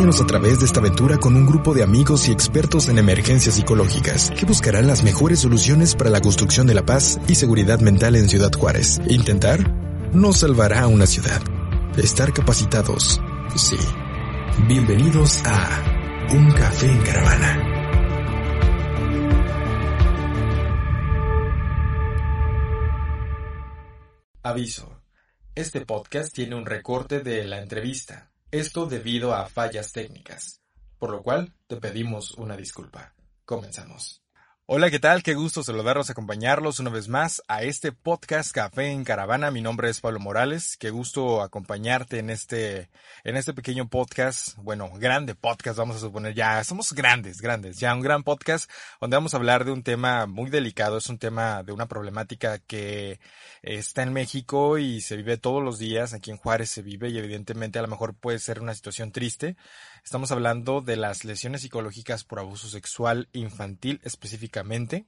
Acompáñanos a través de esta aventura con un grupo de amigos y expertos en emergencias psicológicas que buscarán las mejores soluciones para la construcción de la paz y seguridad mental en Ciudad Juárez. Intentar no salvará a una ciudad. Estar capacitados, sí. Bienvenidos a Un Café en Caravana. Aviso. Este podcast tiene un recorte de la entrevista. Esto debido a fallas técnicas. Por lo cual te pedimos una disculpa. Comenzamos. Hola, ¿qué tal? Qué gusto saludarlos, acompañarlos una vez más a este podcast Café en Caravana. Mi nombre es Pablo Morales. Qué gusto acompañarte en este, en este pequeño podcast. Bueno, grande podcast, vamos a suponer ya. Somos grandes, grandes. Ya un gran podcast donde vamos a hablar de un tema muy delicado. Es un tema de una problemática que está en México y se vive todos los días. Aquí en Juárez se vive y evidentemente a lo mejor puede ser una situación triste. Estamos hablando de las lesiones psicológicas por abuso sexual infantil específicamente.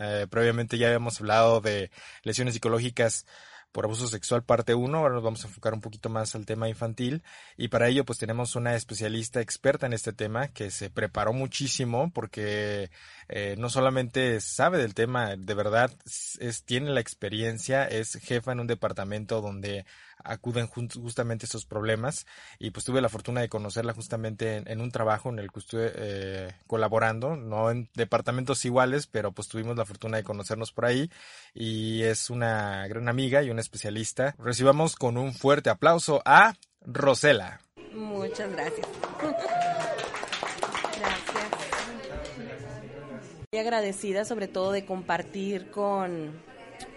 Eh, previamente ya habíamos hablado de lesiones psicológicas por abuso sexual parte 1, ahora nos vamos a enfocar un poquito más al tema infantil y para ello pues tenemos una especialista experta en este tema que se preparó muchísimo porque eh, no solamente sabe del tema, de verdad es, tiene la experiencia, es jefa en un departamento donde acuden justamente estos problemas y pues tuve la fortuna de conocerla justamente en, un trabajo en el que estuve eh, colaborando, no en departamentos iguales, pero pues tuvimos la fortuna de conocernos por ahí y es una gran amiga y una especialista. Recibamos con un fuerte aplauso a Rosela. Muchas gracias. gracias. Estoy agradecida sobre todo de compartir con,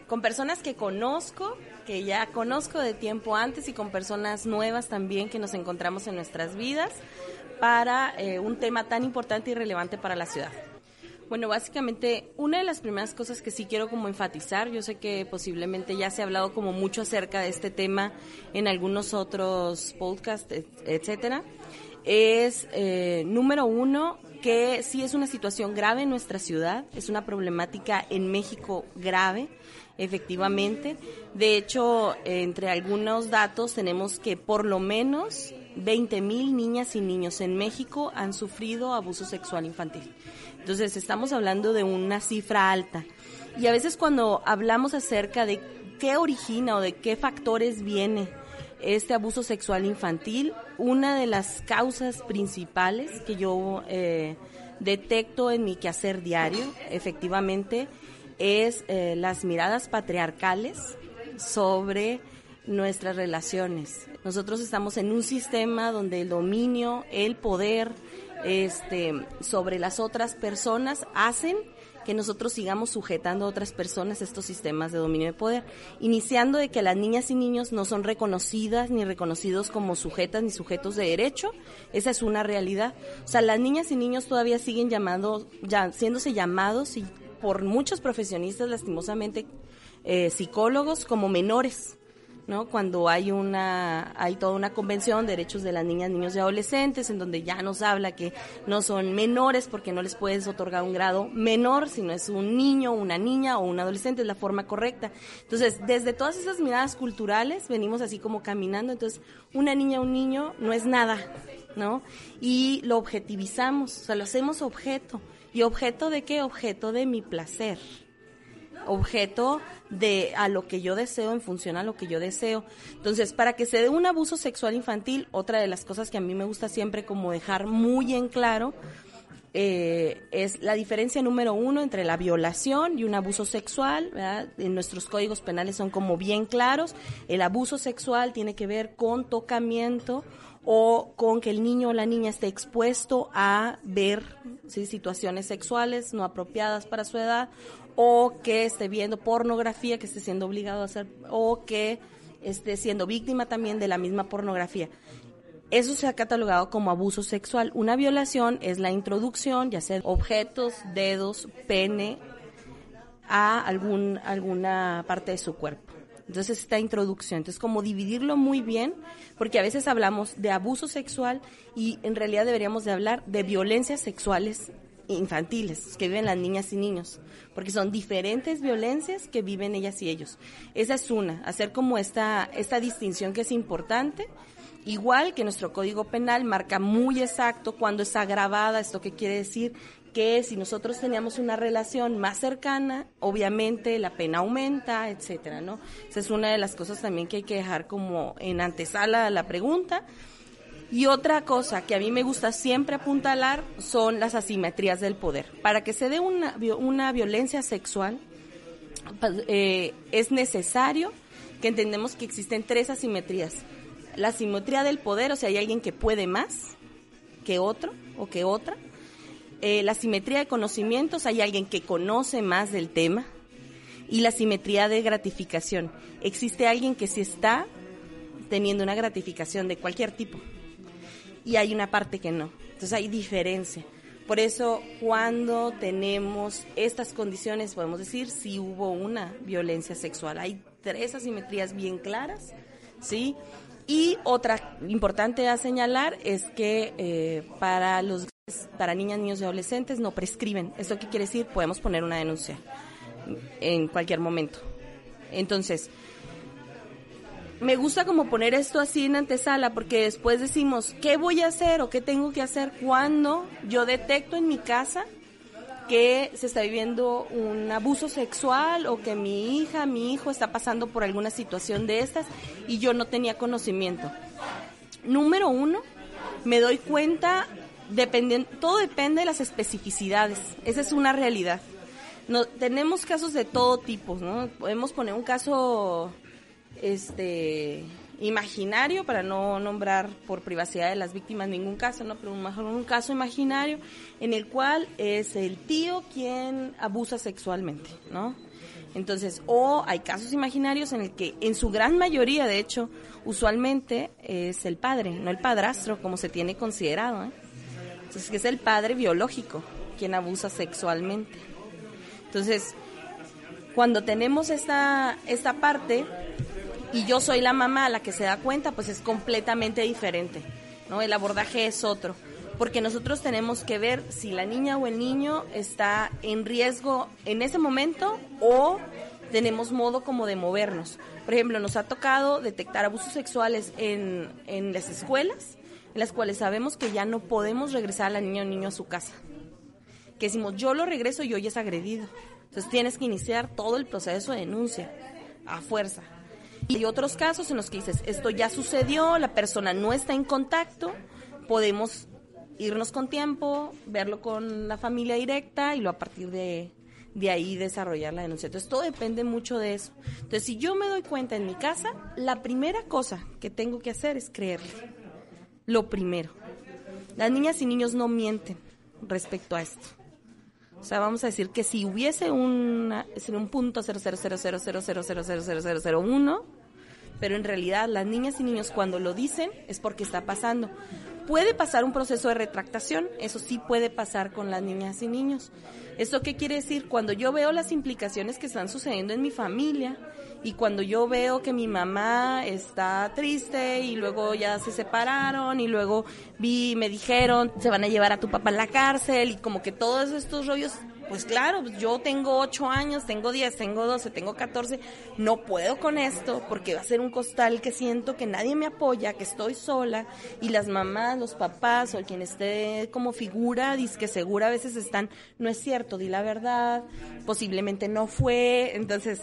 con personas que conozco que ya conozco de tiempo antes y con personas nuevas también que nos encontramos en nuestras vidas para eh, un tema tan importante y relevante para la ciudad. Bueno, básicamente una de las primeras cosas que sí quiero como enfatizar, yo sé que posiblemente ya se ha hablado como mucho acerca de este tema en algunos otros podcasts, etcétera, es eh, número uno que sí es una situación grave en nuestra ciudad, es una problemática en México grave efectivamente. De hecho, entre algunos datos tenemos que por lo menos 20 mil niñas y niños en México han sufrido abuso sexual infantil. Entonces, estamos hablando de una cifra alta. Y a veces cuando hablamos acerca de qué origina o de qué factores viene este abuso sexual infantil, una de las causas principales que yo eh, detecto en mi quehacer diario, efectivamente, es eh, las miradas patriarcales sobre nuestras relaciones. Nosotros estamos en un sistema donde el dominio, el poder este, sobre las otras personas hacen que nosotros sigamos sujetando a otras personas estos sistemas de dominio de poder, iniciando de que las niñas y niños no son reconocidas ni reconocidos como sujetas ni sujetos de derecho, esa es una realidad. O sea, las niñas y niños todavía siguen llamando, ya, siéndose llamados y por muchos profesionistas, lastimosamente, eh, psicólogos como menores, ¿no? Cuando hay una, hay toda una convención de derechos de las niñas, niños y adolescentes, en donde ya nos habla que no son menores porque no les puedes otorgar un grado menor, sino es un niño, una niña o un adolescente, es la forma correcta. Entonces, desde todas esas miradas culturales, venimos así como caminando, entonces, una niña, un niño no es nada, ¿no? Y lo objetivizamos, o sea, lo hacemos objeto. ¿Y objeto de qué? Objeto de mi placer. Objeto de a lo que yo deseo en función a lo que yo deseo. Entonces, para que se dé un abuso sexual infantil, otra de las cosas que a mí me gusta siempre como dejar muy en claro eh, es la diferencia número uno entre la violación y un abuso sexual. En nuestros códigos penales son como bien claros. El abuso sexual tiene que ver con tocamiento o con que el niño o la niña esté expuesto a ver situaciones sexuales no apropiadas para su edad o que esté viendo pornografía, que esté siendo obligado a hacer o que esté siendo víctima también de la misma pornografía. Eso se ha catalogado como abuso sexual. Una violación es la introducción, ya sea objetos, dedos, pene, a algún, alguna parte de su cuerpo. Entonces, esta introducción. Entonces, como dividirlo muy bien, porque a veces hablamos de abuso sexual y en realidad deberíamos de hablar de violencias sexuales infantiles que viven las niñas y niños, porque son diferentes violencias que viven ellas y ellos. Esa es una, hacer como esta, esta distinción que es importante Igual que nuestro Código Penal marca muy exacto cuando es agravada, esto qué quiere decir que si nosotros teníamos una relación más cercana, obviamente la pena aumenta, etcétera, ¿no? Esa es una de las cosas también que hay que dejar como en antesala la pregunta. Y otra cosa que a mí me gusta siempre apuntalar son las asimetrías del poder. Para que se dé una, violencia sexual, eh, es necesario que entendemos que existen tres asimetrías. La asimetría del poder, o sea, hay alguien que puede más que otro o que otra eh, la simetría de conocimientos, hay alguien que conoce más del tema, y la simetría de gratificación. Existe alguien que sí está teniendo una gratificación de cualquier tipo, y hay una parte que no. Entonces hay diferencia. Por eso, cuando tenemos estas condiciones, podemos decir si hubo una violencia sexual. Hay tres asimetrías bien claras, ¿sí? Y otra importante a señalar es que eh, para los para niñas, niños y adolescentes no prescriben. ¿Esto qué quiere decir? Podemos poner una denuncia en cualquier momento. Entonces, me gusta como poner esto así en antesala porque después decimos, ¿qué voy a hacer o qué tengo que hacer cuando yo detecto en mi casa que se está viviendo un abuso sexual o que mi hija, mi hijo está pasando por alguna situación de estas y yo no tenía conocimiento? Número uno, me doy cuenta todo depende de las especificidades. Esa es una realidad. No, tenemos casos de todo tipo, ¿no? Podemos poner un caso este imaginario para no nombrar por privacidad de las víctimas ningún caso, ¿no? Pero un caso imaginario en el cual es el tío quien abusa sexualmente, ¿no? Entonces, o hay casos imaginarios en el que, en su gran mayoría, de hecho, usualmente es el padre, no el padrastro, como se tiene considerado. ¿eh? Entonces, es el padre biológico quien abusa sexualmente. Entonces, cuando tenemos esta, esta parte y yo soy la mamá la que se da cuenta, pues es completamente diferente, ¿no? El abordaje es otro, porque nosotros tenemos que ver si la niña o el niño está en riesgo en ese momento o tenemos modo como de movernos. Por ejemplo, nos ha tocado detectar abusos sexuales en, en las escuelas las cuales sabemos que ya no podemos regresar a la niña o niño a su casa. Que decimos, yo lo regreso y hoy es agredido. Entonces tienes que iniciar todo el proceso de denuncia a fuerza. Y hay otros casos en los que dices, esto ya sucedió, la persona no está en contacto, podemos irnos con tiempo, verlo con la familia directa y lo a partir de, de ahí desarrollar la denuncia. Entonces todo depende mucho de eso. Entonces si yo me doy cuenta en mi casa, la primera cosa que tengo que hacer es creerle lo primero. Las niñas y niños no mienten respecto a esto. O sea, vamos a decir que si hubiese una, un punto uno, pero en realidad las niñas y niños cuando lo dicen es porque está pasando. Puede pasar un proceso de retractación, eso sí puede pasar con las niñas y niños. ¿Esto qué quiere decir? Cuando yo veo las implicaciones que están sucediendo en mi familia y cuando yo veo que mi mamá está triste y luego ya se separaron y luego vi, me dijeron, se van a llevar a tu papá a la cárcel y como que todos estos rollos, pues claro, yo tengo ocho años, tengo diez, tengo doce, tengo catorce, no puedo con esto porque va a ser un costal que siento que nadie me apoya, que estoy sola y las mamás, los papás o quien esté como figura, dice que segura a veces están, no es cierto, di la verdad, posiblemente no fue, entonces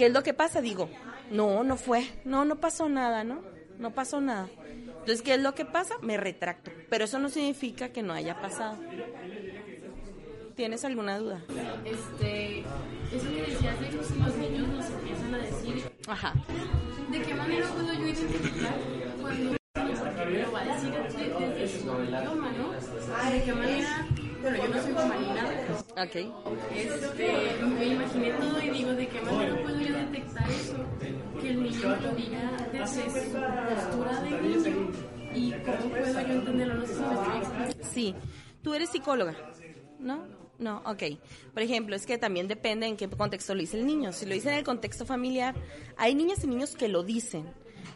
¿Qué es lo que pasa? Digo, no, no fue, no, no pasó nada, ¿no? No pasó nada. Entonces, ¿qué es lo que pasa? Me retracto. Pero eso no significa que no haya pasado. ¿Tienes alguna duda? Este, eso que decías de que los niños nos empiezan a decir. Ajá. ¿De qué manera puedo yo identificar cuando lo va a decir desde, su idioma, ¿no? ¿De qué manera? Bueno, yo no soy femenina. Ok. Este, me imaginé todo y digo, ¿de qué manera puedo yo detectar eso? Que el niño lo diga desde su postura de niño. ¿Y cómo puedo yo entenderlo? No sé si me estoy explicando. Sí. Tú eres psicóloga, ¿no? No, ok. Por ejemplo, es que también depende en qué contexto lo dice el niño. Si lo dice en el contexto familiar, hay niñas y niños que lo dicen.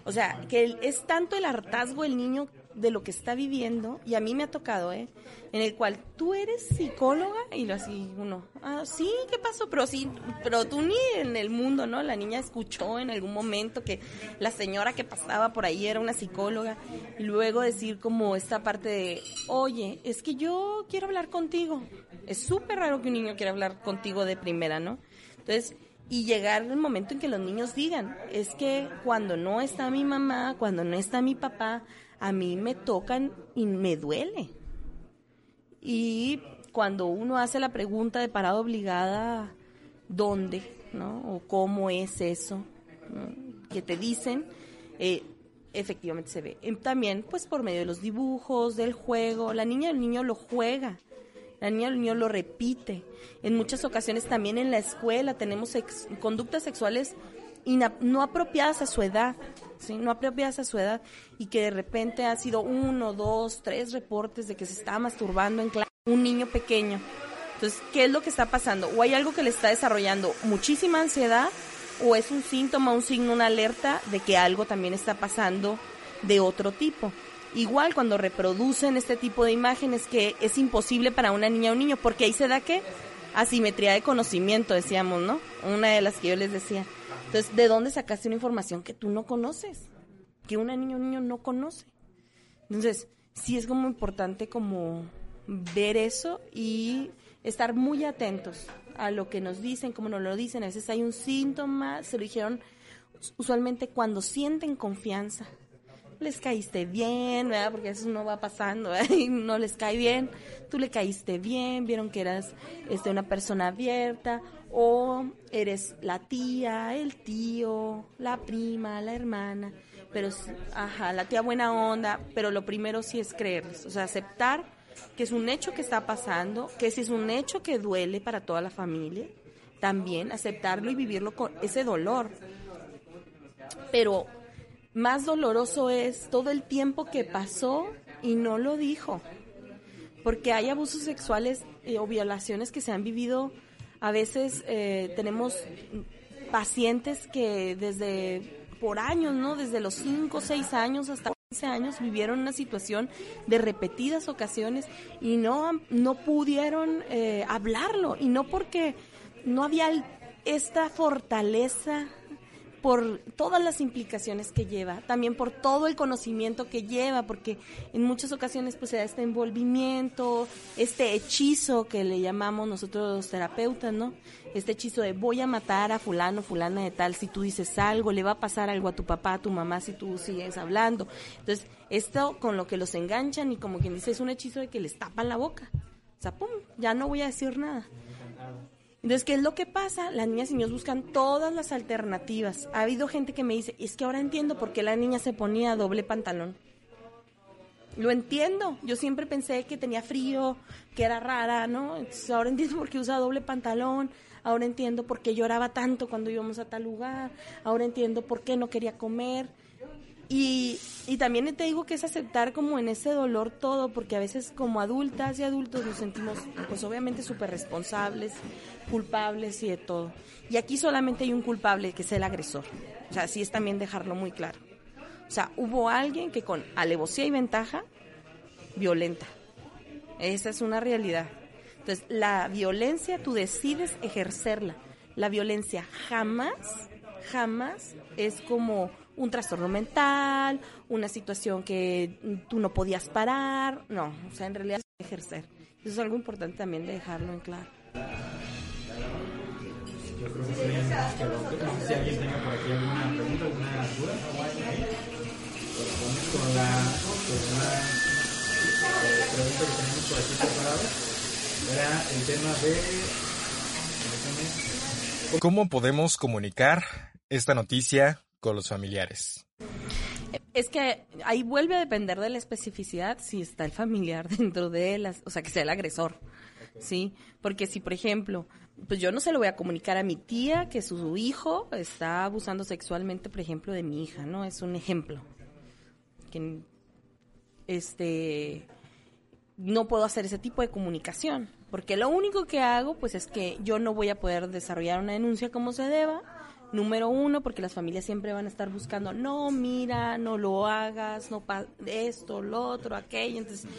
O sea, que es tanto el hartazgo el niño de lo que está viviendo, y a mí me ha tocado, ¿eh? En el cual tú eres psicóloga y lo así uno, ah, sí, ¿qué pasó? Pero sí, pero tú ni en el mundo, ¿no? La niña escuchó en algún momento que la señora que pasaba por ahí era una psicóloga, y luego decir como esta parte de, oye, es que yo quiero hablar contigo. Es súper raro que un niño quiera hablar contigo de primera, ¿no? Entonces, y llegar el momento en que los niños digan, es que cuando no está mi mamá, cuando no está mi papá, a mí me tocan y me duele. Y cuando uno hace la pregunta de parada obligada, ¿dónde? ¿No? O cómo es eso que te dicen, eh, efectivamente se ve. También, pues por medio de los dibujos, del juego, la niña el niño lo juega la niña el niño lo repite. En muchas ocasiones también en la escuela tenemos conductas sexuales no apropiadas a su edad, no apropiadas a su edad y que de repente ha sido uno, dos, tres reportes de que se está masturbando en clase un niño pequeño. Entonces, ¿qué es lo que está pasando? O hay algo que le está desarrollando muchísima ansiedad o es un síntoma, un signo, una alerta de que algo también está pasando de otro tipo. Igual cuando reproducen este tipo de imágenes que es imposible para una niña o un niño, porque ahí se da que asimetría de conocimiento, decíamos, ¿no? Una de las que yo les decía. Entonces, ¿de dónde sacaste una información que tú no conoces? Que una niña o un niño no conoce. Entonces, sí es como importante como ver eso y estar muy atentos a lo que nos dicen, como nos lo dicen. A veces hay un síntoma, se lo dijeron usualmente cuando sienten confianza, les caíste bien, ¿verdad? Porque eso no va pasando, y no les cae bien. Tú le caíste bien, vieron que eras este, una persona abierta, o eres la tía, el tío, la prima, la hermana, pero, ajá, la tía buena onda, pero lo primero sí es creerles, o sea, aceptar que es un hecho que está pasando, que si es un hecho que duele para toda la familia, también aceptarlo y vivirlo con ese dolor. Pero más doloroso es todo el tiempo que pasó y no lo dijo. Porque hay abusos sexuales eh, o violaciones que se han vivido. A veces eh, tenemos pacientes que desde por años, ¿no? Desde los 5, 6 años hasta 15 años vivieron una situación de repetidas ocasiones y no, no pudieron eh, hablarlo. Y no porque no había esta fortaleza por todas las implicaciones que lleva, también por todo el conocimiento que lleva, porque en muchas ocasiones pues se da este envolvimiento, este hechizo que le llamamos nosotros los terapeutas, ¿no? Este hechizo de voy a matar a fulano, fulana de tal, si tú dices algo, le va a pasar algo a tu papá, a tu mamá si tú sigues hablando. Entonces, esto con lo que los enganchan y como quien dice es un hechizo de que les tapan la boca. O sea, pum, ya no voy a decir nada. Entonces, ¿qué es lo que pasa? Las niñas y niños buscan todas las alternativas. Ha habido gente que me dice, es que ahora entiendo por qué la niña se ponía doble pantalón. Lo entiendo. Yo siempre pensé que tenía frío, que era rara, ¿no? Entonces, ahora entiendo por qué usa doble pantalón. Ahora entiendo por qué lloraba tanto cuando íbamos a tal lugar. Ahora entiendo por qué no quería comer. Y, también te digo que es aceptar como en ese dolor todo, porque a veces como adultas y adultos nos sentimos pues obviamente súper responsables, culpables y de todo. Y aquí solamente hay un culpable, que es el agresor. O sea, así es también dejarlo muy claro. O sea, hubo alguien que con alevosía y ventaja violenta. Esa es una realidad. Entonces, la violencia tú decides ejercerla. La violencia jamás, jamás es como un trastorno mental, una situación que tú no podías parar, no, o sea, en realidad es ejercer. Eso es algo importante también de dejarlo en claro. ¿Cómo podemos comunicar esta noticia con los familiares? Es que ahí vuelve a depender de la especificidad si está el familiar dentro de él, o sea, que sea el agresor, ¿sí? Porque si, por ejemplo, pues yo no se lo voy a comunicar a mi tía que su hijo está abusando sexualmente, por ejemplo, de mi hija, ¿no? Es un ejemplo. Que, este, no puedo hacer ese tipo de comunicación, porque lo único que hago, pues es que yo no voy a poder desarrollar una denuncia como se deba, Número uno, porque las familias siempre van a estar buscando, no, mira, no lo hagas, no pa esto, lo otro, aquello. Entonces,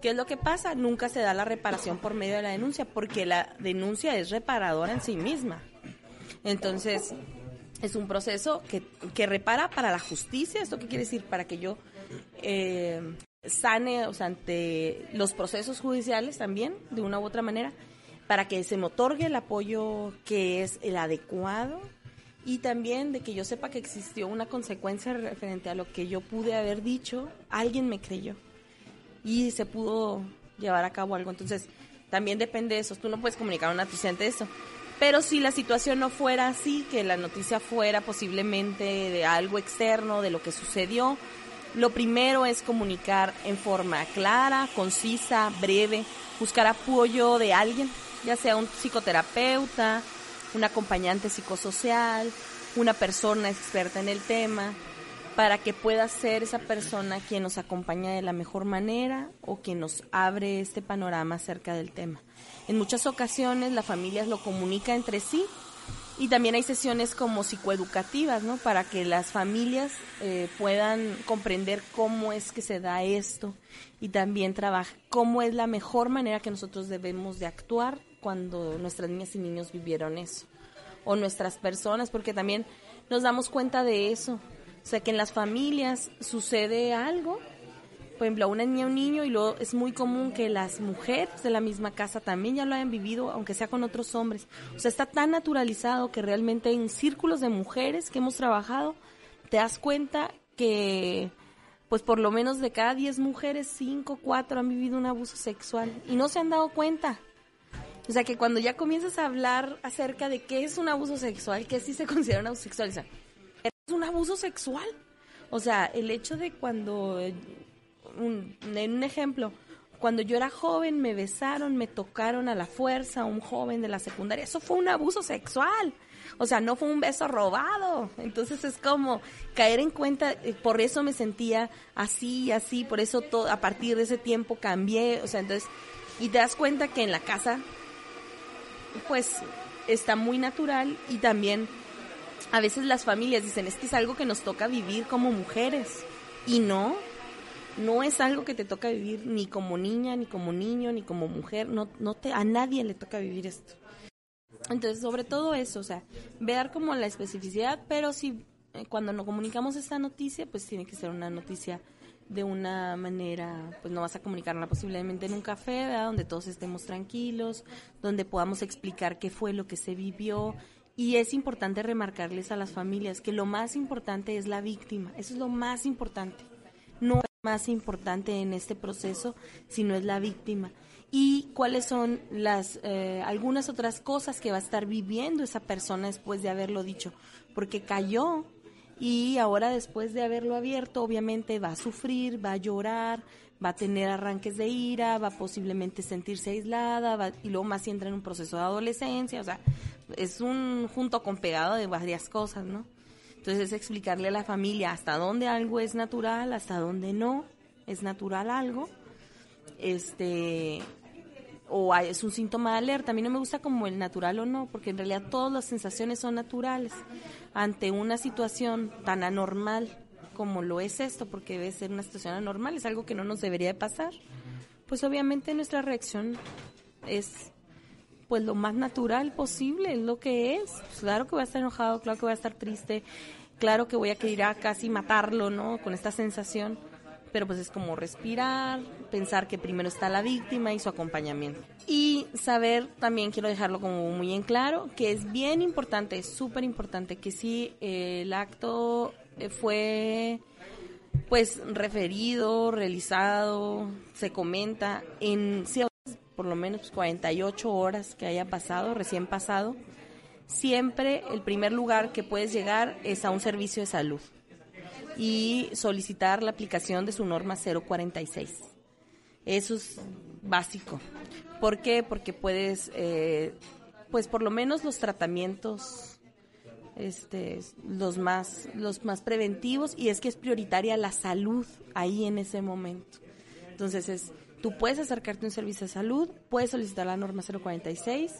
¿qué es lo que pasa? Nunca se da la reparación por medio de la denuncia, porque la denuncia es reparadora en sí misma. Entonces, es un proceso que, que repara para la justicia. ¿Esto qué quiere decir? Para que yo eh, sane, o sea, ante los procesos judiciales también, de una u otra manera, para que se me otorgue el apoyo que es el adecuado y también de que yo sepa que existió una consecuencia referente a lo que yo pude haber dicho, alguien me creyó y se pudo llevar a cabo algo. Entonces, también depende de eso. Tú no puedes comunicar a una noticia ante eso. Pero si la situación no fuera así, que la noticia fuera posiblemente de algo externo, de lo que sucedió, lo primero es comunicar en forma clara, concisa, breve, buscar apoyo de alguien, ya sea un psicoterapeuta, un acompañante psicosocial, una persona experta en el tema, para que pueda ser esa persona quien nos acompaña de la mejor manera o quien nos abre este panorama acerca del tema. En muchas ocasiones la familia lo comunica entre sí y también hay sesiones como psicoeducativas, ¿no? Para que las familias eh, puedan comprender cómo es que se da esto y también trabajar cómo es la mejor manera que nosotros debemos de actuar cuando nuestras niñas y niños vivieron eso. O nuestras personas, porque también nos damos cuenta de eso. O sea, que en las familias sucede algo, por ejemplo, a una niña o un niño, y luego es muy común que las mujeres de la misma casa también ya lo hayan vivido, aunque sea con otros hombres. O sea, está tan naturalizado que realmente en círculos de mujeres que hemos trabajado, te das cuenta que pues por lo menos de cada 10 mujeres, 5, 4 han vivido un abuso sexual y no se han dado cuenta. O sea, que cuando ya comienzas a hablar acerca de qué es un abuso sexual, qué sí se considera un abuso sexual, o sea, es un abuso sexual. O sea, el hecho de cuando, un, en un ejemplo, cuando yo era joven me besaron, me tocaron a la fuerza, un joven de la secundaria, eso fue un abuso sexual. O sea, no fue un beso robado. Entonces es como caer en cuenta, eh, por eso me sentía así, así, por eso todo, a partir de ese tiempo cambié. O sea, entonces, y te das cuenta que en la casa pues está muy natural y también a veces las familias dicen, es que es algo que nos toca vivir como mujeres. Y no, no es algo que te toca vivir ni como niña, ni como niño, ni como mujer. No, no te, a nadie le toca vivir esto. Entonces, sobre todo eso, o sea, ver como la especificidad, pero si eh, cuando nos comunicamos esta noticia, pues tiene que ser una noticia de una manera, pues no vas a comunicarla posiblemente en un café, ¿verdad? Donde todos estemos tranquilos, donde podamos explicar qué fue lo que se vivió. Y es importante remarcarles a las familias que lo más importante es la víctima. Eso es lo más importante. No es más importante en este proceso, sino es la víctima. Y cuáles son las eh, algunas otras cosas que va a estar viviendo esa persona después de haberlo dicho. Porque cayó y ahora después de haberlo abierto, obviamente va a sufrir, va a llorar, va a tener arranques de ira, va a posiblemente sentirse aislada y luego más si entra en un proceso de adolescencia, o sea, es un junto con pegado de varias cosas, ¿no? Entonces es explicarle a la familia hasta dónde algo es natural, hasta dónde no es natural algo, este, o es un síntoma de alerta. A mí no me gusta como el natural o no, porque en realidad todas las sensaciones son naturales ante una situación tan anormal como lo es esto, porque debe ser una situación anormal, es algo que no nos debería de pasar. Pues obviamente nuestra reacción es pues lo más natural posible, es lo que es. Pues claro que voy a estar enojado, claro que voy a estar triste, claro que voy a querer casi matarlo, ¿no? Con esta sensación pero pues es como respirar, pensar que primero está la víctima y su acompañamiento. Y saber, también quiero dejarlo como muy en claro, que es bien importante, súper importante que si el acto eh, fue pues referido, realizado, se comenta en por lo menos 48 horas que haya pasado, recién pasado, siempre el primer lugar que puedes llegar es a un servicio de salud y solicitar la aplicación de su norma 046. Eso es básico. ¿Por qué? Porque puedes, eh, pues por lo menos los tratamientos, este, los más, los más preventivos y es que es prioritaria la salud ahí en ese momento. Entonces es, tú puedes acercarte a un servicio de salud, puedes solicitar la norma 046,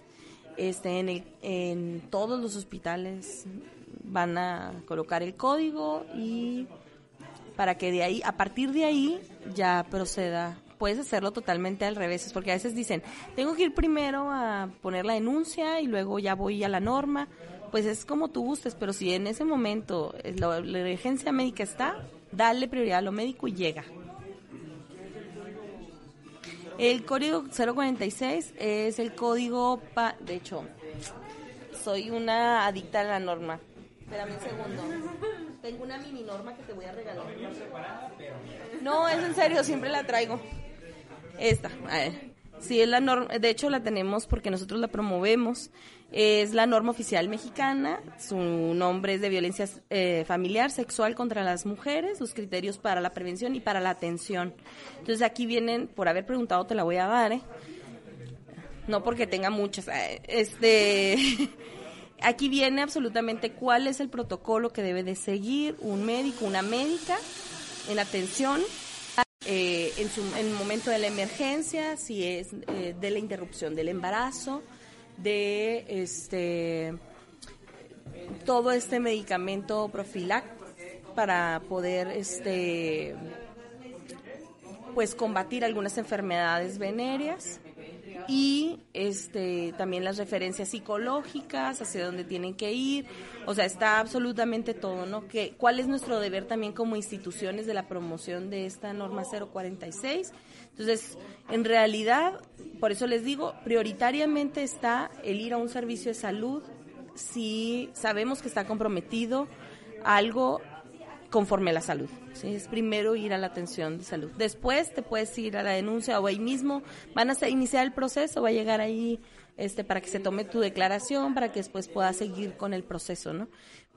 este, en, en todos los hospitales van a colocar el código y para que de ahí, a partir de ahí, ya proceda. Puedes hacerlo totalmente al revés, porque a veces dicen, tengo que ir primero a poner la denuncia y luego ya voy a la norma. Pues es como tú gustes, pero si en ese momento la, la emergencia médica está, dale prioridad a lo médico y llega. El código 046 es el código, pa de hecho, soy una adicta a la norma. Espérame un segundo. Tengo una mini norma que te voy a regalar. No, es en serio, siempre la traigo. Esta, a ver. Sí, es la norma, de hecho la tenemos porque nosotros la promovemos. Es la norma oficial mexicana, su nombre es de violencia eh, familiar, sexual contra las mujeres, sus criterios para la prevención y para la atención. Entonces aquí vienen, por haber preguntado te la voy a dar, ¿eh? No porque tenga muchas. eh, Este, aquí viene absolutamente cuál es el protocolo que debe de seguir un médico, una médica en atención eh, en, su, en el momento de la emergencia, si es eh, de la interrupción del embarazo, de este todo este medicamento profiláctico para poder este pues combatir algunas enfermedades venéreas y este también las referencias psicológicas hacia dónde tienen que ir. O sea está absolutamente todo no que cuál es nuestro deber también como instituciones de la promoción de esta norma 046 entonces en realidad por eso les digo prioritariamente está el ir a un servicio de salud si sabemos que está comprometido algo conforme a la salud. ¿sí? Es primero ir a la atención de salud. Después te puedes ir a la denuncia o ahí mismo van a iniciar el proceso, va a llegar ahí este para que se tome tu declaración, para que después puedas seguir con el proceso, ¿no?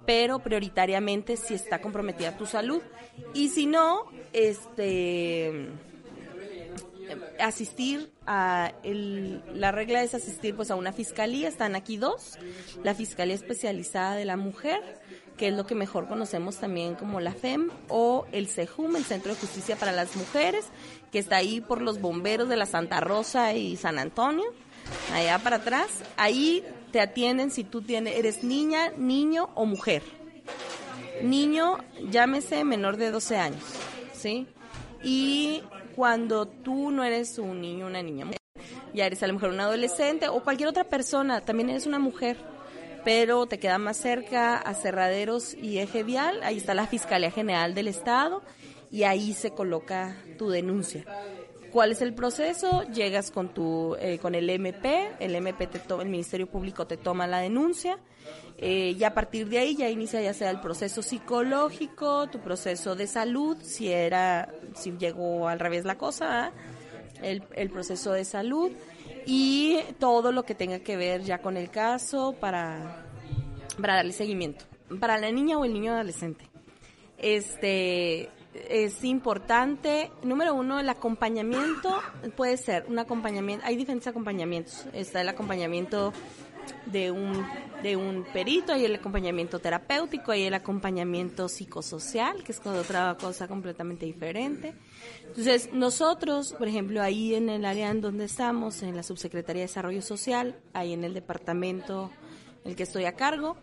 Pero prioritariamente si está comprometida tu salud y si no, este asistir a el- la regla es asistir pues a una fiscalía están aquí dos la fiscalía especializada de la mujer que es lo que mejor conocemos también como la FEM o el CEJUM el Centro de Justicia para las Mujeres que está ahí por los bomberos de la Santa Rosa y San Antonio allá para atrás. Ahí te atienden si tú tienes eres niña niño o mujer. Niño, llámese menor de 12 años, ¿sí? Y cuando tú no eres un niño, una niña, ya eres a lo mejor un adolescente o cualquier otra persona, también eres una mujer, pero te queda más cerca a Cerraderos y Eje Vial, ahí está la Fiscalía General del Estado y ahí se coloca tu denuncia. ¿Cuál es el proceso? Llegas con tu eh, con el MP, el MP te to- el Ministerio Público te toma la denuncia eh, y a partir de ahí ya inicia ya sea el proceso psicológico, tu proceso de salud, si era si llegó al revés la cosa, el, el proceso de salud y todo lo que tenga que ver ya con el caso para para darle seguimiento para la niña o el niño adolescente. Este es importante, número uno, el acompañamiento puede ser un acompañamiento, hay diferentes acompañamientos. Está el acompañamiento de un, de un perito, hay el acompañamiento terapéutico, hay el acompañamiento psicosocial, que es otra cosa completamente diferente. Entonces, nosotros, por ejemplo, ahí en el área en donde estamos, en la Subsecretaría de Desarrollo Social, ahí en el departamento en el que estoy a cargo,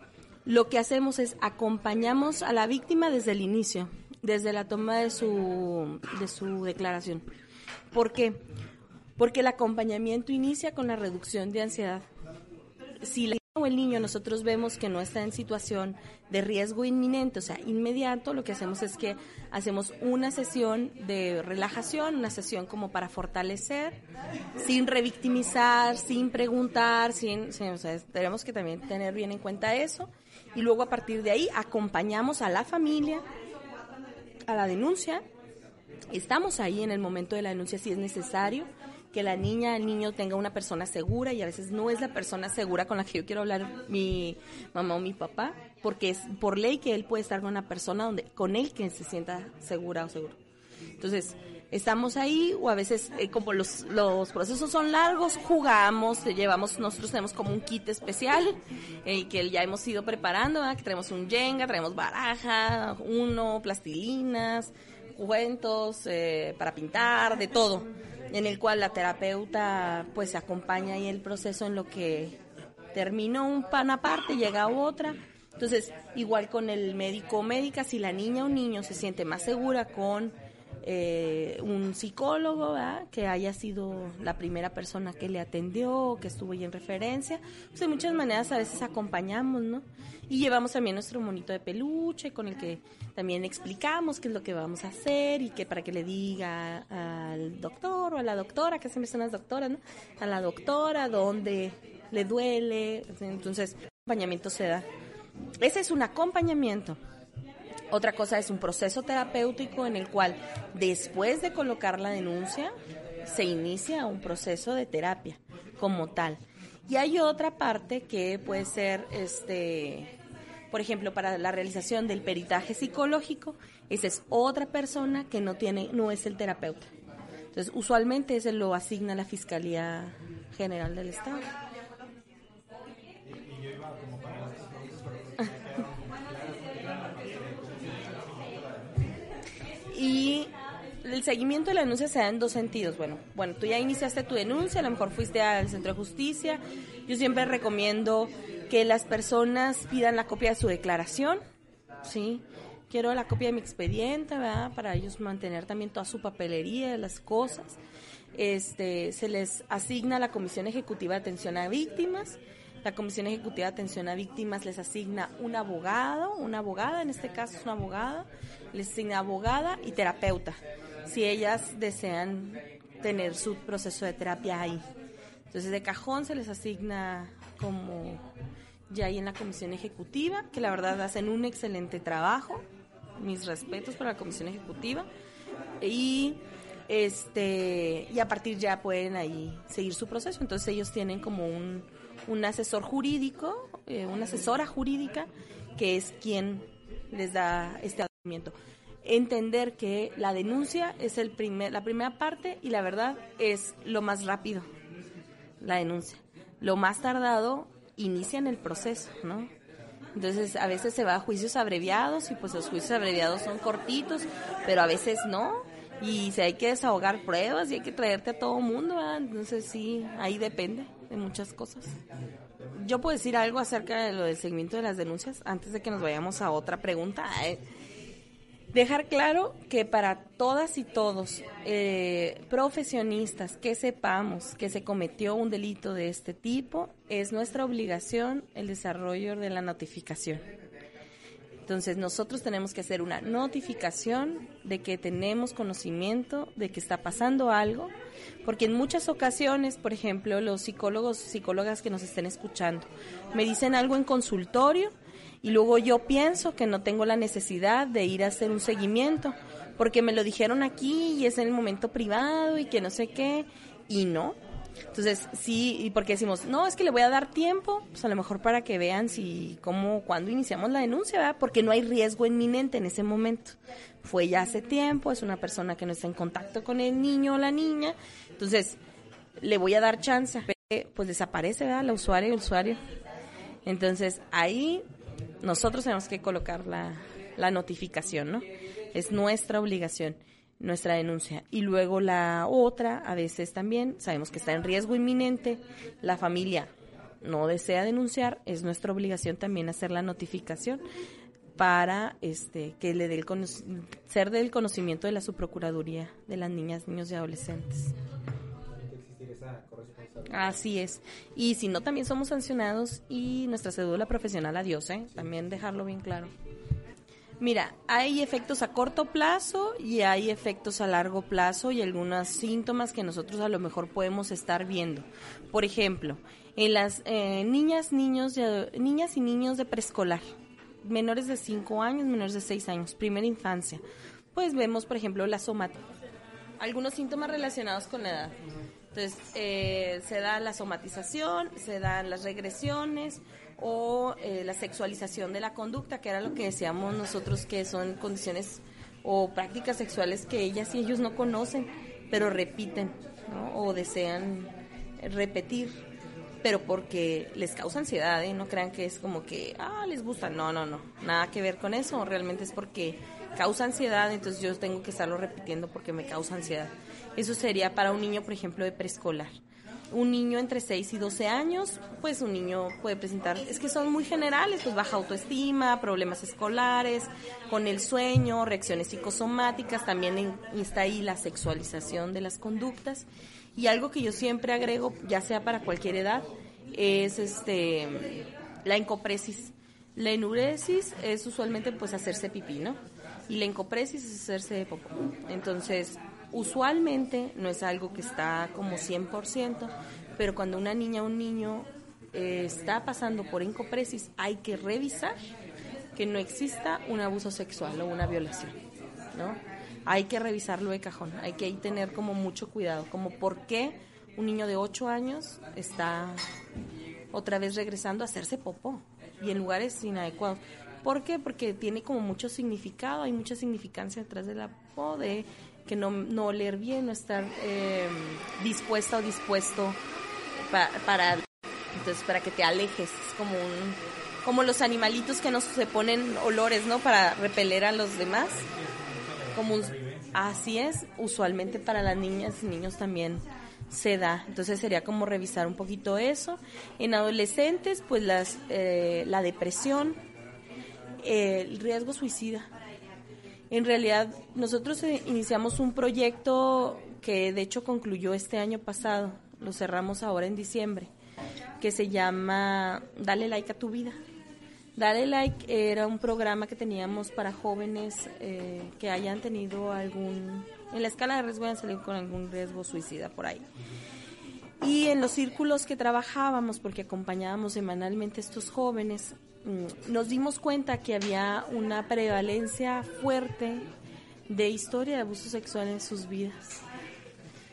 lo que hacemos es acompañamos a la víctima desde el inicio, desde la toma de su, de su declaración. ¿Por qué? Porque el acompañamiento inicia con la reducción de ansiedad. Si la o el niño nosotros vemos que no está en situación de riesgo inminente, o sea, inmediato, lo que hacemos es que hacemos una sesión de relajación, una sesión como para fortalecer, sin revictimizar, sin preguntar, sin, sin- o sea, tenemos que también tener bien en cuenta eso. Y luego a partir de ahí acompañamos a la familia a la denuncia. Estamos ahí en el momento de la denuncia si es necesario que la niña, el niño tenga una persona segura y a veces no es la persona segura con la que yo quiero hablar mi mamá o mi papá, porque es por ley que él puede estar con una persona donde con él que se sienta segura o seguro. Entonces, estamos ahí o a veces eh, como los, los procesos son largos, jugamos, eh, llevamos, nosotros tenemos como un kit especial eh, que ya hemos ido preparando, que traemos un Jenga, traemos baraja, uno, plastilinas, cuentos eh, para pintar, de todo, en el cual la terapeuta pues acompaña ahí el proceso en lo que terminó un pan aparte, llega otra. Entonces, igual con el médico o médica, si la niña o niño se siente más segura con eh, un psicólogo que haya sido la primera persona que le atendió, que estuvo ahí en referencia. Pues de muchas maneras a veces acompañamos, ¿no? Y llevamos también nuestro monito de peluche con el que también explicamos qué es lo que vamos a hacer y que para que le diga al doctor o a la doctora, que siempre son las doctoras, ¿no? A la doctora dónde le duele. Entonces, acompañamiento se da. Ese es un acompañamiento. Otra cosa es un proceso terapéutico en el cual después de colocar la denuncia se inicia un proceso de terapia como tal. Y hay otra parte que puede ser, este, por ejemplo, para la realización del peritaje psicológico, esa es otra persona que no tiene, no es el terapeuta. Entonces, usualmente ese lo asigna la Fiscalía General del Estado. Y el seguimiento de la denuncia se da en dos sentidos. Bueno, bueno, tú ya iniciaste tu denuncia, a lo mejor fuiste al centro de justicia. Yo siempre recomiendo que las personas pidan la copia de su declaración, ¿sí? Quiero la copia de mi expediente, ¿verdad? Para ellos mantener también toda su papelería, las cosas. Este, se les asigna la Comisión Ejecutiva de Atención a Víctimas la Comisión Ejecutiva de Atención a Víctimas les asigna un abogado, una abogada, en este caso es una abogada, les asigna abogada y terapeuta, si ellas desean tener su proceso de terapia ahí. Entonces de cajón se les asigna como ya ahí en la Comisión Ejecutiva, que la verdad hacen un excelente trabajo, mis respetos para la Comisión Ejecutiva, y este y a partir ya pueden ahí seguir su proceso. Entonces ellos tienen como un, un asesor jurídico, eh, una asesora jurídica, que es quien les da este asesoramiento. Entender que la denuncia es el primer, la primera parte y la verdad es lo más rápido, la denuncia. Lo más tardado inicia en el proceso, ¿no? Entonces a veces se va a juicios abreviados y pues los juicios abreviados son cortitos, pero a veces no. Y si hay que desahogar pruebas y hay que traerte a todo mundo, entonces sí, ahí depende de muchas cosas. Yo puedo decir algo acerca de lo del seguimiento de las denuncias antes de que nos vayamos a otra pregunta. Eh, dejar claro que para todas y todos eh, profesionistas que sepamos que se cometió un delito de este tipo, es nuestra obligación el desarrollo de la notificación. Entonces nosotros tenemos que hacer una notificación de que tenemos conocimiento de que está pasando algo, porque en muchas ocasiones, por ejemplo, los psicólogos, psicólogas que nos estén escuchando, me dicen algo en consultorio y luego yo pienso que no tengo la necesidad de ir a hacer un seguimiento, porque me lo dijeron aquí y es en el momento privado y que no sé qué, y no, entonces, sí, y porque decimos, no, es que le voy a dar tiempo, pues a lo mejor para que vean si, cómo, cuando iniciamos la denuncia, ¿verdad? Porque no hay riesgo inminente en ese momento. Fue ya hace tiempo, es una persona que no está en contacto con el niño o la niña, entonces, le voy a dar chance. Pues desaparece, ¿verdad? La usuaria el usuario. Entonces, ahí nosotros tenemos que colocar la, la notificación, ¿no? Es nuestra obligación nuestra denuncia. Y luego la otra, a veces también sabemos que está en riesgo inminente, la familia no desea denunciar, es nuestra obligación también hacer la notificación para este que le dé el ser del conocimiento de la subprocuraduría de las niñas, niños y adolescentes. Así es. Y si no, también somos sancionados y nuestra cédula profesional, adiós, ¿eh? También dejarlo bien claro. Mira, hay efectos a corto plazo y hay efectos a largo plazo y algunos síntomas que nosotros a lo mejor podemos estar viendo. Por ejemplo, en las eh, niñas, niños, niñas y niños de preescolar, menores de 5 años, menores de 6 años, primera infancia, pues vemos, por ejemplo, la somática, algunos síntomas relacionados con la edad. Entonces, eh, se da la somatización, se dan las regresiones, o eh, la sexualización de la conducta, que era lo que decíamos nosotros que son condiciones o prácticas sexuales que ellas y ellos no conocen, pero repiten o desean repetir, pero porque les causa ansiedad, ¿eh? no crean que es como que, ah, les gusta, no, no, no, nada que ver con eso, realmente es porque causa ansiedad, entonces yo tengo que estarlo repitiendo porque me causa ansiedad. Eso sería para un niño, por ejemplo, de preescolar. Un niño entre 6 y 12 años, pues un niño puede presentar, es que son muy generales, pues baja autoestima, problemas escolares, con el sueño, reacciones psicosomáticas, también está ahí la sexualización de las conductas. Y algo que yo siempre agrego, ya sea para cualquier edad, es este la encopresis. La enuresis es usualmente pues hacerse pipí, ¿no? Y la encopresis es hacerse popó. Entonces, usualmente no es algo que está como 100%, pero cuando una niña o un niño eh, está pasando por encopresis, hay que revisar que no exista un abuso sexual o una violación, ¿no? Hay que revisarlo de cajón, hay que tener como mucho cuidado, como por qué un niño de 8 años está otra vez regresando a hacerse popó y en lugares inadecuados. ¿Por qué? Porque tiene como mucho significado, hay mucha significancia detrás de la popó, que no, no oler bien, no estar eh, dispuesta o dispuesto para, entonces para que te alejes, es como un como los animalitos que no se ponen olores, ¿no? Para repeler a los demás. Como así es, usualmente para las niñas y niños también se da. Entonces sería como revisar un poquito eso. En adolescentes, pues las, eh, la depresión, el riesgo suicida. En realidad, nosotros eh, iniciamos un proyecto que de hecho concluyó este año pasado, lo cerramos ahora en diciembre, que se llama Dale like a tu vida. Dale like era un programa que teníamos para jóvenes eh, que hayan tenido algún, en la escala de riesgo hayan salido con algún riesgo suicida por ahí. Y en los círculos que trabajábamos, porque acompañábamos semanalmente a estos jóvenes, nos dimos cuenta que había una prevalencia fuerte de historia de abuso sexual en sus vidas.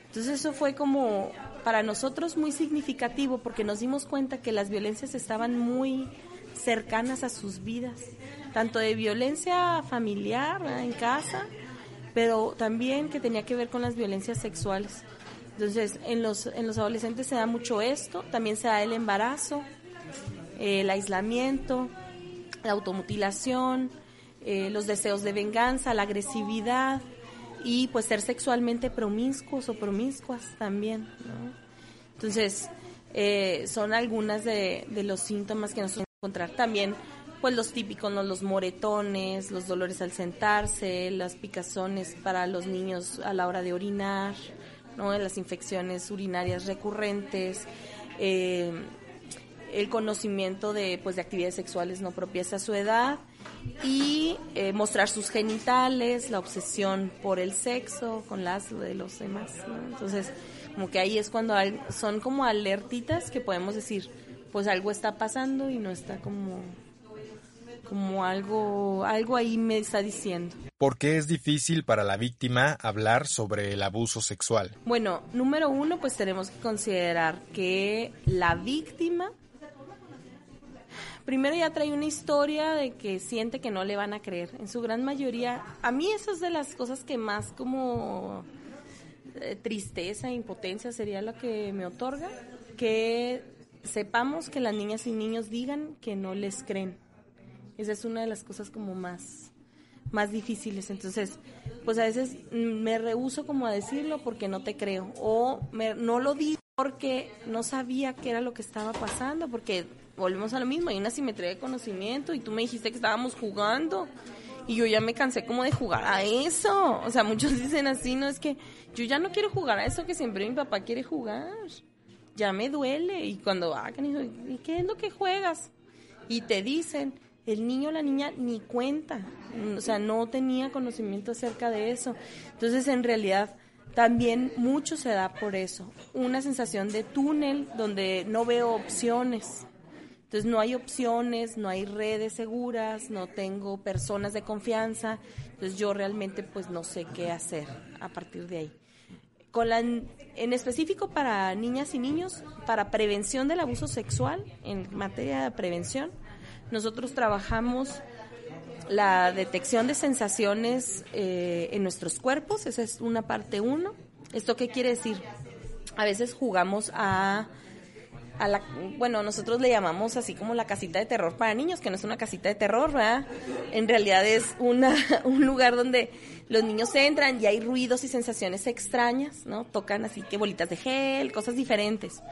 Entonces eso fue como para nosotros muy significativo porque nos dimos cuenta que las violencias estaban muy cercanas a sus vidas, tanto de violencia familiar en casa, pero también que tenía que ver con las violencias sexuales. Entonces, en los, en los adolescentes se da mucho esto, también se da el embarazo, el aislamiento, la automutilación, eh, los deseos de venganza, la agresividad y pues ser sexualmente promiscuos o promiscuas también. Entonces, eh, son algunas de, los síntomas que nos podemos encontrar. También, pues los típicos, los moretones, los dolores al sentarse, las picazones para los niños a la hora de orinar, ¿no? las infecciones urinarias recurrentes. Eh, el conocimiento de, pues, de actividades sexuales no propias a su edad y eh, mostrar sus genitales, la obsesión por el sexo con las de los demás. Entonces, como que ahí es cuando son como alertitas que podemos decir, pues algo está pasando y no está como como algo algo ahí me está diciendo. ¿Por qué es difícil para la víctima hablar sobre el abuso sexual? Bueno, número uno, pues tenemos que considerar que la víctima primero ya trae una historia de que siente que no le van a creer. En su gran mayoría, a mí eso es de las cosas que más como eh, tristeza, impotencia sería lo que me otorga, que sepamos que las niñas y niños digan que no les creen. Esa es una de las cosas como más más difíciles. Entonces, pues a veces me rehuso como a decirlo porque no te creo o no lo digo porque no sabía qué era lo que estaba pasando, porque volvemos a lo mismo, hay una simetría de conocimiento y tú me dijiste que estábamos jugando y yo ya me cansé como de jugar a eso. O sea, muchos dicen así, no es que yo ya no quiero jugar a eso que siempre mi papá quiere jugar. Ya me duele y cuando hagan, ¿y qué es lo que juegas? Y te dicen, el niño o la niña ni cuenta, o sea, no tenía conocimiento acerca de eso. Entonces, en realidad, también mucho se da por eso, una sensación de túnel donde no veo opciones. Entonces no hay opciones, no hay redes seguras, no tengo personas de confianza, entonces yo realmente pues no sé qué hacer a partir de ahí. Con la, en específico para niñas y niños, para prevención del abuso sexual, en materia de prevención, nosotros trabajamos la detección de sensaciones eh, en nuestros cuerpos, esa es una parte uno. ¿Esto qué quiere decir? A veces jugamos a a la, bueno, nosotros le llamamos así como la casita de terror para niños, que no es una casita de terror. En realidad es una, un lugar donde los niños entran y hay ruidos y sensaciones extrañas, ¿no? Tocan así que bolitas de gel, cosas diferentes.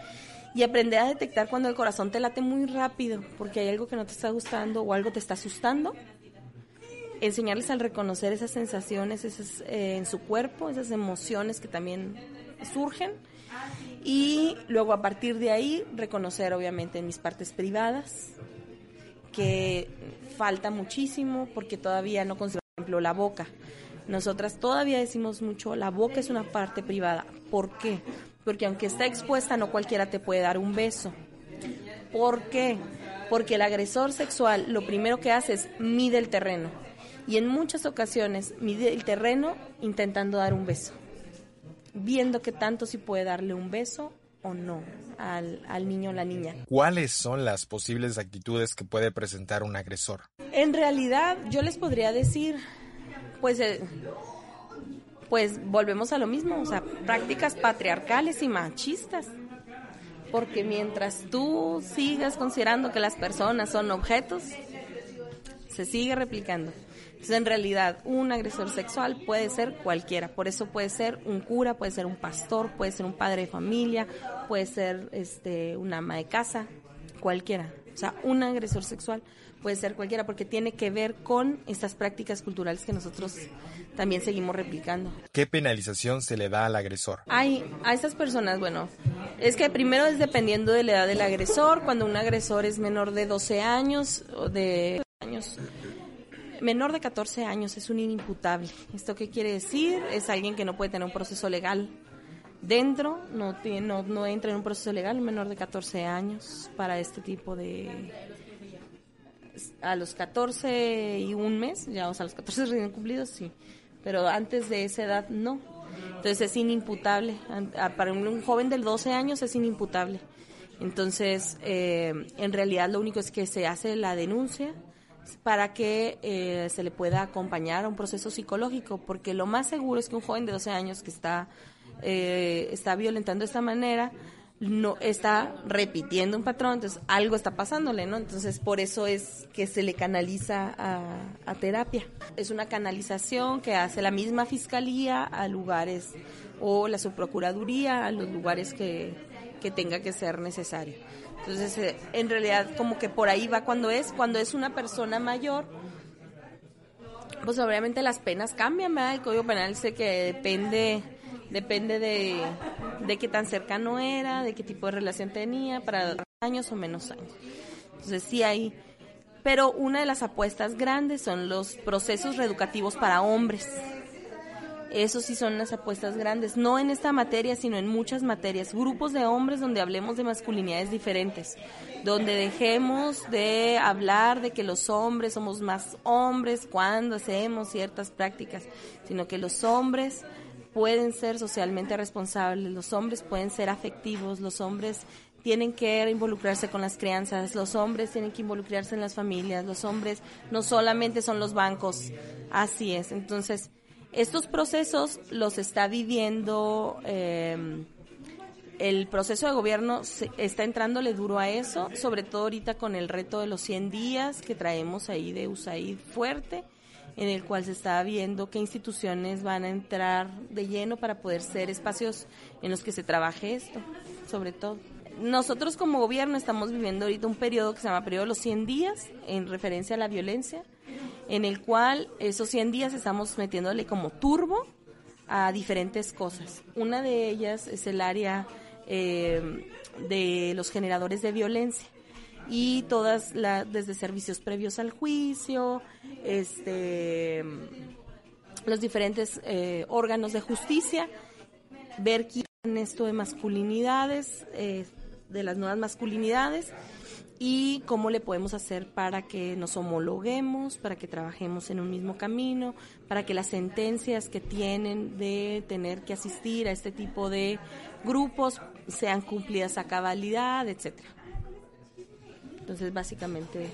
Y aprender a detectar cuando el corazón te late muy rápido, porque hay algo que no te está gustando o algo te está asustando. Enseñarles al reconocer esas sensaciones esas, eh, en su cuerpo, esas emociones que también surgen y luego a partir de ahí reconocer obviamente mis partes privadas, que falta muchísimo porque todavía no considero, por ejemplo, la boca. Nosotras todavía decimos mucho, la boca es una parte privada. ¿Por qué? Porque aunque está expuesta, no cualquiera te puede dar un beso. ¿Por qué? Porque el agresor sexual lo primero que hace es mide el terreno. Y en muchas ocasiones mide el terreno intentando dar un beso viendo qué tanto si puede darle un beso o no al, al, niño o la niña. ¿Cuáles son las posibles actitudes que puede presentar un agresor? En realidad, yo les podría decir, pues, eh, pues volvemos a lo mismo, o sea, prácticas patriarcales y machistas. Porque mientras tú sigas considerando que las personas son objetos, se sigue replicando en realidad, un agresor sexual puede ser cualquiera. Por eso puede ser un cura, puede ser un pastor, puede ser un padre de familia, puede ser este, una ama de casa, cualquiera. O sea, un agresor sexual puede ser cualquiera porque tiene que ver con estas prácticas culturales que nosotros también seguimos replicando. ¿Qué penalización se le da al agresor? Hay a estas personas, bueno, es que primero es dependiendo de la edad del agresor, cuando un agresor es menor de 12 años o de años menor de 14 años es un inimputable. ¿Esto qué quiere decir? Es alguien que no puede tener un proceso legal dentro, no, tiene, no, no entra en un proceso legal menor de 14 años para este tipo de... A los 14 y un mes, ya o sea, a los 14 recién cumplidos, sí, pero antes de esa edad no. Entonces es inimputable. Para un joven de 12 años es inimputable. Entonces, eh, en realidad lo único es que se hace la denuncia, para que eh, se le pueda acompañar a un proceso psicológico, porque lo más seguro es que un joven de 12 años que está, eh, está violentando de esta manera, no está repitiendo un patrón, entonces algo está pasándole, ¿no? Entonces por eso es que se le canaliza a, terapia. Es una canalización que hace la misma fiscalía a lugares o la subprocuraduría a los lugares que, que tenga que ser necesario. Entonces, eh, en realidad, como que por ahí va cuando es, cuando es una persona mayor, pues obviamente las penas cambian, ¿verdad? El Código Penal dice que depende, depende de, de qué tan cercano era, de qué tipo de relación tenía, para años o menos años. Entonces, sí hay, pero una de las apuestas grandes son los procesos reeducativos para hombres eso sí son unas apuestas grandes, no en esta materia, sino en muchas materias. Grupos de hombres donde hablemos de masculinidades diferentes, donde dejemos de hablar de que los hombres somos más hombres cuando hacemos ciertas prácticas, sino que los hombres pueden ser socialmente responsables, los hombres pueden ser afectivos, los hombres tienen que involucrarse con las crianzas, los hombres tienen que involucrarse en las familias, los hombres no solamente son los bancos, así es. Entonces, estos procesos los está viviendo eh, el proceso de gobierno está entrándole duro a eso, sobre todo ahorita con el reto de los 100 días que traemos ahí de USAID fuerte, en el cual se está viendo qué instituciones van a entrar de lleno para poder ser espacios en los que se trabaje esto, sobre todo. Nosotros como gobierno estamos viviendo ahorita un periodo que se llama periodo de los 100 días, en referencia a la violencia, en el cual esos 100 días estamos metiéndole como turbo a diferentes cosas. Una de ellas es el área eh, de los generadores de violencia y todas las desde servicios previos al juicio, este, los diferentes eh, órganos de justicia, ver quién esto de masculinidades, eh, de las nuevas masculinidades y cómo le podemos hacer para que nos homologuemos, para que trabajemos en un mismo camino, para que las sentencias que tienen de tener que asistir a este tipo de grupos sean cumplidas a cabalidad, etcétera. Entonces, básicamente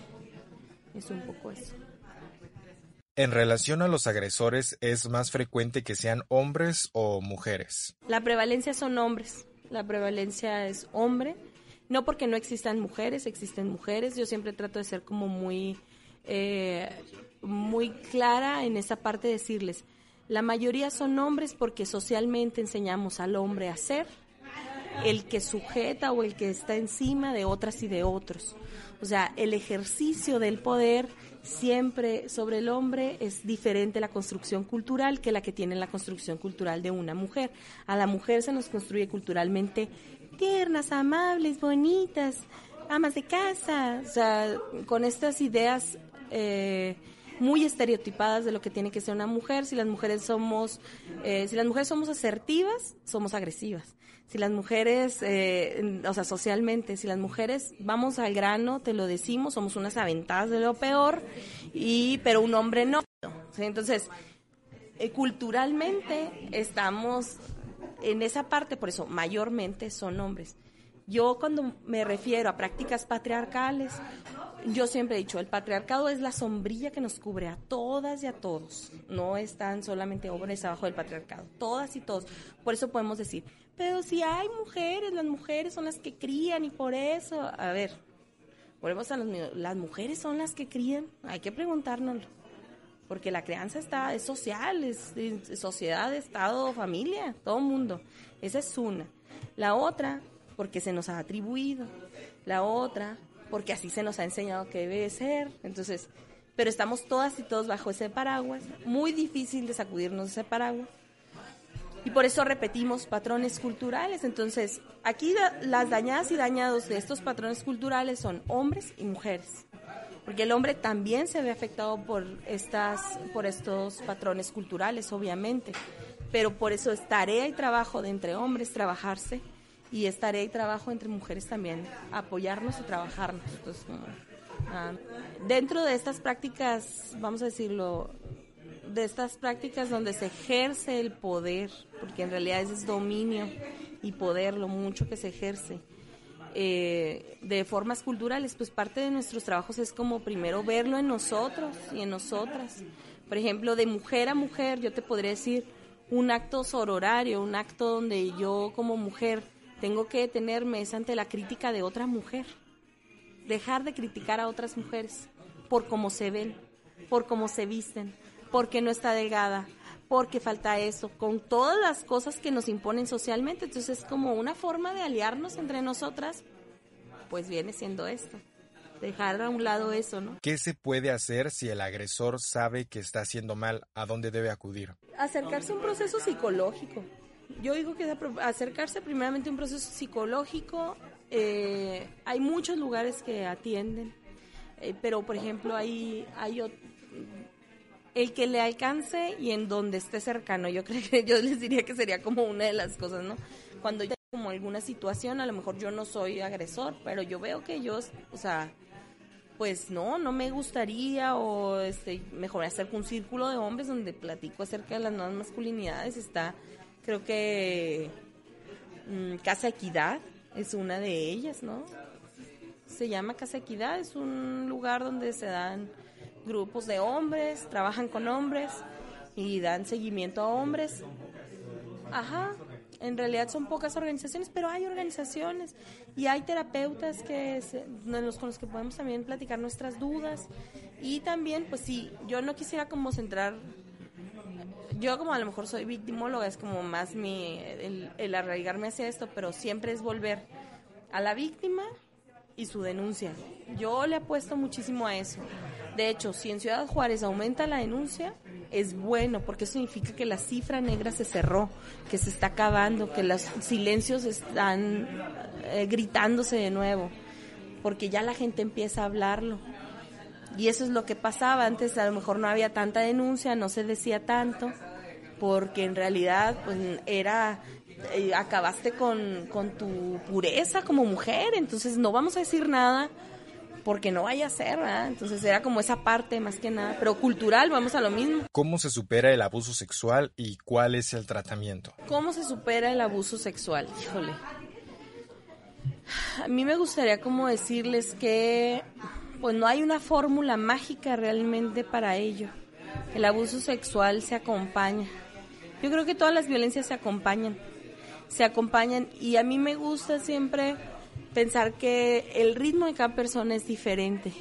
es un poco eso. En relación a los agresores, ¿es más frecuente que sean hombres o mujeres? La prevalencia son hombres. La prevalencia es hombre No porque no existan mujeres, existen mujeres. Yo siempre trato de ser como muy, eh, muy clara en esa parte de decirles, la mayoría son hombres porque socialmente enseñamos al hombre a ser el que sujeta o el que está encima de otras y de otros. O sea, el ejercicio del poder siempre sobre el hombre es diferente la construcción cultural que la que tiene la construcción cultural de una mujer. A la mujer se nos construye culturalmente tiernas, amables, bonitas, amas de casa, o sea, con estas ideas eh, muy estereotipadas de lo que tiene que ser una mujer. Si las mujeres somos, eh, si las mujeres somos asertivas, somos agresivas. Si las mujeres, eh, o sea, socialmente, si las mujeres vamos al grano, te lo decimos, somos unas aventadas de lo peor, y pero un hombre no. Entonces, culturalmente estamos en esa parte, por eso mayormente son hombres. Yo cuando me refiero a prácticas patriarcales, yo siempre he dicho, el patriarcado es la sombrilla que nos cubre a todas y a todos. No están solamente hombres abajo del patriarcado, todas y todos. Por eso podemos decir, pero si hay mujeres, las mujeres son las que crían y por eso, a ver, volvemos a los las mujeres son las que crían, hay que preguntárnoslo porque la crianza está, es social, es, sociedad, estado, familia, todo mundo. Esa es una. La otra, porque se nos ha atribuido. La otra, porque así se nos ha enseñado que debe ser. Entonces, pero estamos todas y todos bajo ese paraguas. Muy difícil de sacudirnos de ese paraguas. Y por eso repetimos patrones culturales. Entonces, aquí las dañadas y dañados de estos patrones culturales son hombres y mujeres porque el hombre también se ve afectado por estas por estos patrones culturales obviamente. Pero por eso es tarea y trabajo entre hombres trabajarse y es tarea y trabajo entre mujeres también apoyarnos y trabajarnos. Ah, dentro de estas prácticas vamos a decirlo de estas prácticas donde se ejerce el poder porque en realidad es dominio y poder lo mucho que se ejerce eh, de formas culturales, pues parte de nuestros trabajos es como primero verlo en nosotros y en nosotras. Por ejemplo, de mujer a mujer, yo te podría decir un acto sororario, un acto donde yo como mujer tengo que detenerme es ante la crítica de otra mujer. Dejar de criticar a otras mujeres por cómo se ven, por cómo se visten, porque no está delgada, porque falta eso, con todas las cosas que nos imponen socialmente. Entonces es como una forma de aliarnos entre nosotras, pues viene siendo esto. Dejar a un lado eso, ¿no? ¿Qué se puede hacer si el agresor sabe que está haciendo mal? ¿A dónde debe acudir? Acercarse a un proceso psicológico. Yo digo que acercarse primeramente a un proceso psicológico. Eh, hay muchos lugares que atienden, eh, pero por ejemplo hay, hay el que le alcance y en donde esté cercano. Yo creo que yo les diría que sería como una de las cosas, ¿no? Cuando hay como alguna situación, a lo mejor yo no soy agresor, pero yo veo que ellos, o sea, pues no, no me gustaría o este, mejor hacer un círculo de hombres donde platico acerca de las nuevas masculinidades. Está, creo que mm, Casa Equidad es una de ellas, ¿no? Se llama Casa Equidad, es un lugar donde se dan grupos de hombres, trabajan con hombres y dan seguimiento a hombres. Ajá, en realidad son pocas organizaciones, pero hay organizaciones y hay terapeutas que los, con los que podemos también platicar nuestras dudas y también, pues sí, yo no quisiera como centrar, yo como a lo mejor soy victimóloga, es como más mi, el, el arraigarme hacia esto, pero siempre es volver a la víctima y su denuncia. Yo le apuesto muchísimo a eso. De hecho, si en Ciudad Juárez aumenta la denuncia, es bueno, porque significa que la cifra negra se cerró, que se está acabando, que los silencios están eh, gritándose de nuevo, porque ya la gente empieza a hablarlo. Y eso es lo que pasaba. Antes a lo mejor no había tanta denuncia, no se decía tanto, porque en realidad pues era eh, acabaste con, con tu pureza como mujer, entonces no vamos a decir nada porque no vaya a ser, ¿verdad? Entonces era como esa parte más que nada, pero cultural, vamos a lo mismo. ¿Cómo se supera el abuso sexual y cuál es el tratamiento? ¿Cómo se supera el abuso sexual? Híjole. A mí me gustaría como decirles que pues no hay una fórmula mágica realmente para ello. El abuso sexual se acompaña. Yo creo que todas las violencias se acompañan. Se acompañan y a mí me gusta siempre pensar que el ritmo de cada persona es diferente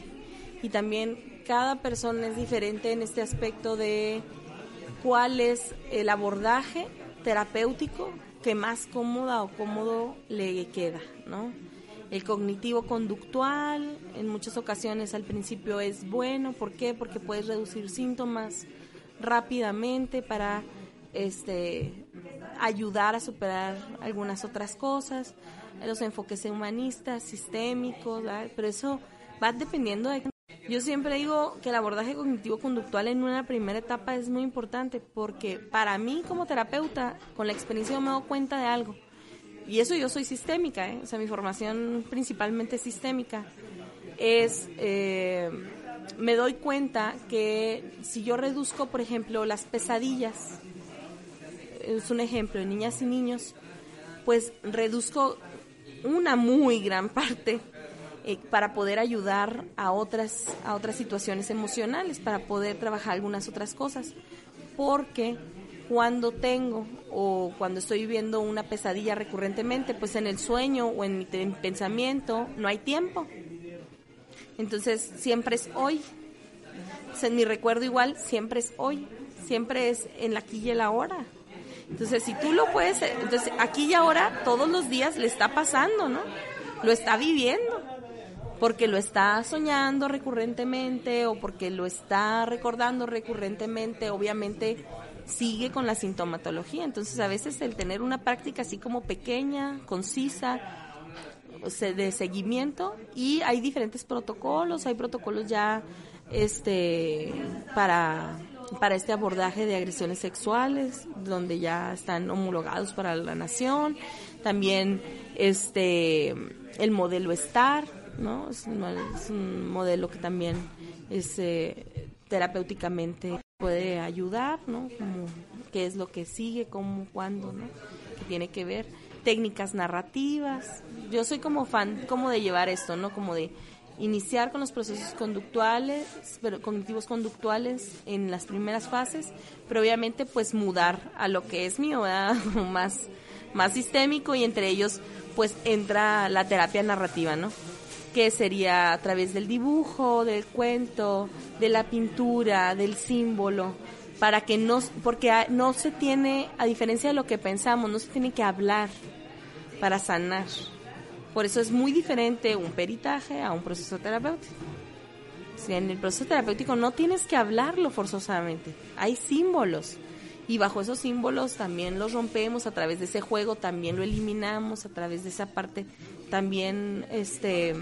y también cada persona es diferente en este aspecto de cuál es el abordaje terapéutico que más cómoda o cómodo le queda, ¿no? El cognitivo conductual en muchas ocasiones al principio es bueno, ¿por qué? Porque puedes reducir síntomas rápidamente para este ayudar a superar algunas otras cosas, los enfoques humanistas, sistémicos, pero eso va dependiendo de yo siempre digo que el abordaje cognitivo-conductual en una primera etapa es muy importante porque para mí como terapeuta, con la experiencia me he dado cuenta de algo. Y eso yo soy sistémica, ¿eh? o sea, mi formación principalmente sistémica. Es, eh, me doy cuenta que si yo reduzco, por ejemplo, las pesadillas, es un ejemplo de niñas y niños, pues reduzco una muy gran parte eh, para poder ayudar a otras, a otras situaciones emocionales, para poder trabajar algunas otras cosas. Porque cuando tengo o cuando estoy viviendo una pesadilla recurrentemente, pues en el sueño o en mi pensamiento no hay tiempo. Entonces siempre es hoy. en mi recuerdo igual siempre es hoy. Siempre es en la aquí y el ahora. Entonces, si tú lo puedes, entonces aquí y ahora todos los días le está pasando, ¿no? Lo está viviendo porque lo está soñando recurrentemente o porque lo está recordando recurrentemente, obviamente sigue con la sintomatología. Entonces a veces el tener una práctica así como pequeña, concisa, de seguimiento y hay diferentes protocolos, hay protocolos ya este para para este abordaje de agresiones sexuales donde ya están homologados para la nación, también este el modelo STAR ¿no? Es un, modelo que también es, eh, terapéuticamente puede ayudar, ¿no? Como qué es lo que sigue, cómo, cuándo, ¿no? Que tiene que ver. Técnicas narrativas. Yo soy como fan como de llevar esto, ¿no? Como de iniciar con los procesos conductuales, pero cognitivos conductuales en las primeras fases, pero obviamente pues mudar a lo que es mío, más más sistémico y entre ellos pues entra la terapia narrativa, ¿no? que sería a través del dibujo, del cuento, de la pintura, del símbolo, para que no, porque no se tiene, a diferencia de lo que pensamos, no se tiene que hablar para sanar. Por eso es muy diferente un peritaje a un proceso terapéutico. Si en el proceso terapéutico no tienes que hablarlo forzosamente, hay símbolos y bajo esos símbolos también los rompemos a través de ese juego, también lo eliminamos a través de esa parte, también este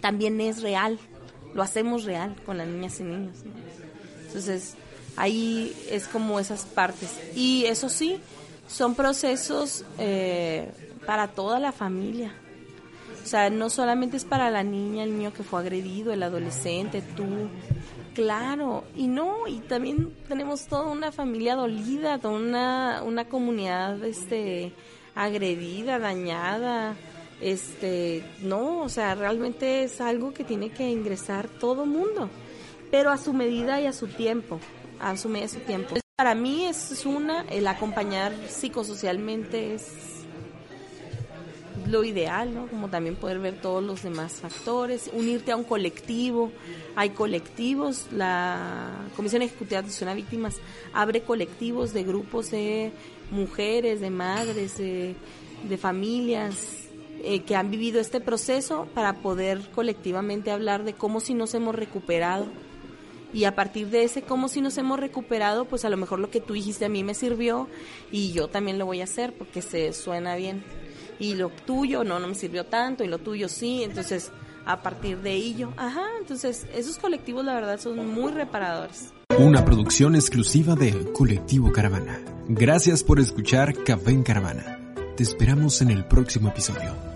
también es real, lo hacemos real con las niñas y niños. Entonces, ahí es como esas partes. Y eso sí, son procesos eh, para toda la familia. O sea, no solamente es para la niña, el niño que fue agredido, el adolescente, tú, Claro, y no, y también tenemos toda una familia dolida, toda una, una comunidad este agredida, dañada, este, no, o sea, realmente es algo que tiene que ingresar todo mundo, pero a su medida y a su tiempo, a su medida y a su tiempo. Para mí es una, el acompañar psicosocialmente es lo ideal, ¿no? Como también poder ver todos los demás factores, unirte a un colectivo. Hay colectivos, la Comisión Ejecutiva de Atención a Víctimas abre colectivos de grupos de mujeres, de madres, de, familias eh, que han vivido este proceso para poder colectivamente hablar de cómo si nos hemos recuperado. Y a partir de ese cómo si nos hemos recuperado, pues a lo mejor lo que tú dijiste a mí me sirvió y yo también lo voy a hacer porque se suena bien y lo tuyo no, no me sirvió tanto y lo tuyo sí, entonces a partir de ello, ajá, entonces esos colectivos la verdad son muy reparadores. Una producción exclusiva de Colectivo Caravana. Gracias por escuchar Café en Caravana. Te esperamos en el próximo episodio.